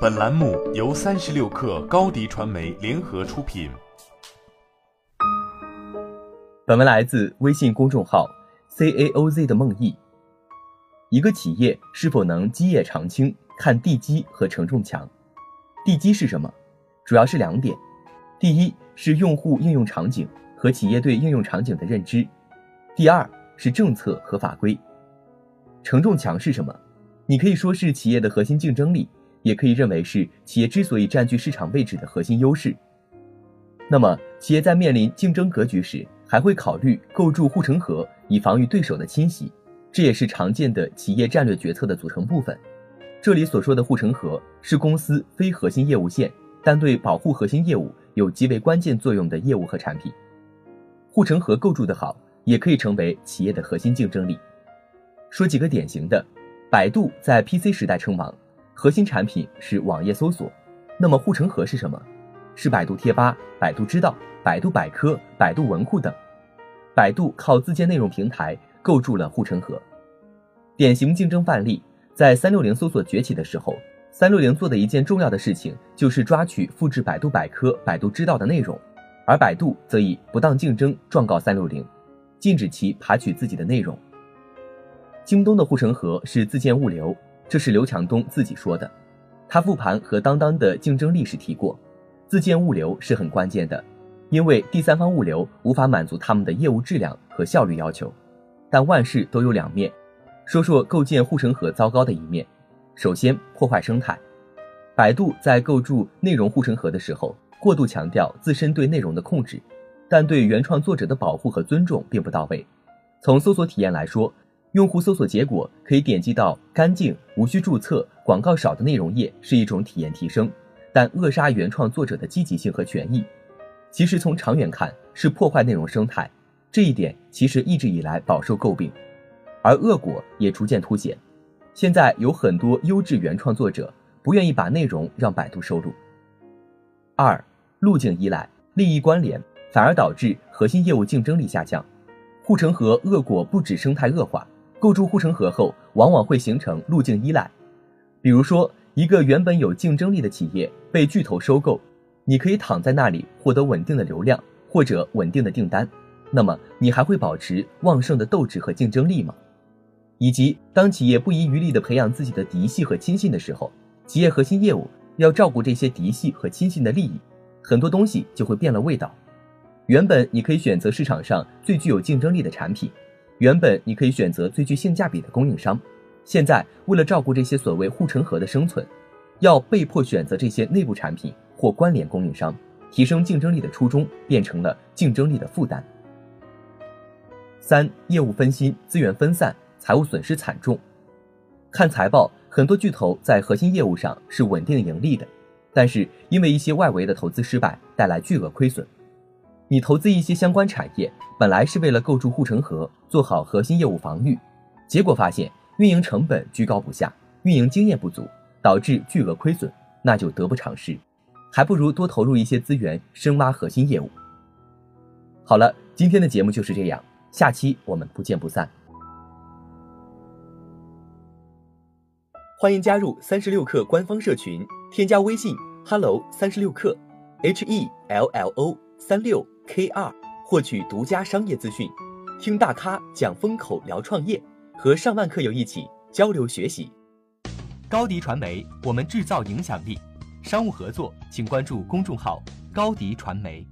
本栏目由三十六氪高低传媒联合出品。本文来自微信公众号 C A O Z 的梦忆。一个企业是否能基业长青，看地基和承重墙。地基是什么？主要是两点：第一是用户应用场景和企业对应用场景的认知；第二是政策和法规。承重墙是什么？你可以说是企业的核心竞争力。也可以认为是企业之所以占据市场位置的核心优势。那么，企业在面临竞争格局时，还会考虑构筑护城河，以防御对手的侵袭，这也是常见的企业战略决策的组成部分。这里所说的护城河，是公司非核心业务线，但对保护核心业务有极为关键作用的业务和产品。护城河构筑的好，也可以成为企业的核心竞争力。说几个典型的，百度在 PC 时代称王。核心产品是网页搜索，那么护城河是什么？是百度贴吧、百度知道、百度百科、百度文库等。百度靠自建内容平台构筑了护城河。典型竞争范例，在三六零搜索崛起的时候，三六零做的一件重要的事情就是抓取、复制百度百科、百度知道的内容，而百度则以不当竞争状告三六零，禁止其爬取自己的内容。京东的护城河是自建物流。这是刘强东自己说的，他复盘和当当的竞争力时提过，自建物流是很关键的，因为第三方物流无法满足他们的业务质量和效率要求。但万事都有两面，说说构建护城河糟糕的一面。首先，破坏生态。百度在构筑内容护城河的时候，过度强调自身对内容的控制，但对原创作者的保护和尊重并不到位。从搜索体验来说。用户搜索结果可以点击到干净、无需注册、广告少的内容页，是一种体验提升，但扼杀原创作者的积极性和权益。其实从长远看，是破坏内容生态。这一点其实一直以来饱受诟病，而恶果也逐渐凸显。现在有很多优质原创作者不愿意把内容让百度收录。二、路径依赖、利益关联，反而导致核心业务竞争力下降。护城河恶果不止生态恶化。构筑护城河后，往往会形成路径依赖。比如说，一个原本有竞争力的企业被巨头收购，你可以躺在那里获得稳定的流量或者稳定的订单，那么你还会保持旺盛的斗志和竞争力吗？以及当企业不遗余力地培养自己的嫡系和亲信的时候，企业核心业务要照顾这些嫡系和亲信的利益，很多东西就会变了味道。原本你可以选择市场上最具有竞争力的产品。原本你可以选择最具性价比的供应商，现在为了照顾这些所谓护城河的生存，要被迫选择这些内部产品或关联供应商，提升竞争力的初衷变成了竞争力的负担。三、业务分心、资源分散、财务损失惨重。看财报，很多巨头在核心业务上是稳定盈利的，但是因为一些外围的投资失败，带来巨额亏损。你投资一些相关产业，本来是为了构筑护城河，做好核心业务防御，结果发现运营成本居高不下，运营经验不足，导致巨额亏损，那就得不偿失，还不如多投入一些资源深挖核心业务。好了，今天的节目就是这样，下期我们不见不散。欢迎加入三十六氪官方社群，添加微信 hello 三十六氪，h e l l o 三六。K 二获取独家商业资讯，听大咖讲风口，聊创业，和上万客友一起交流学习。高迪传媒，我们制造影响力。商务合作，请关注公众号高迪传媒。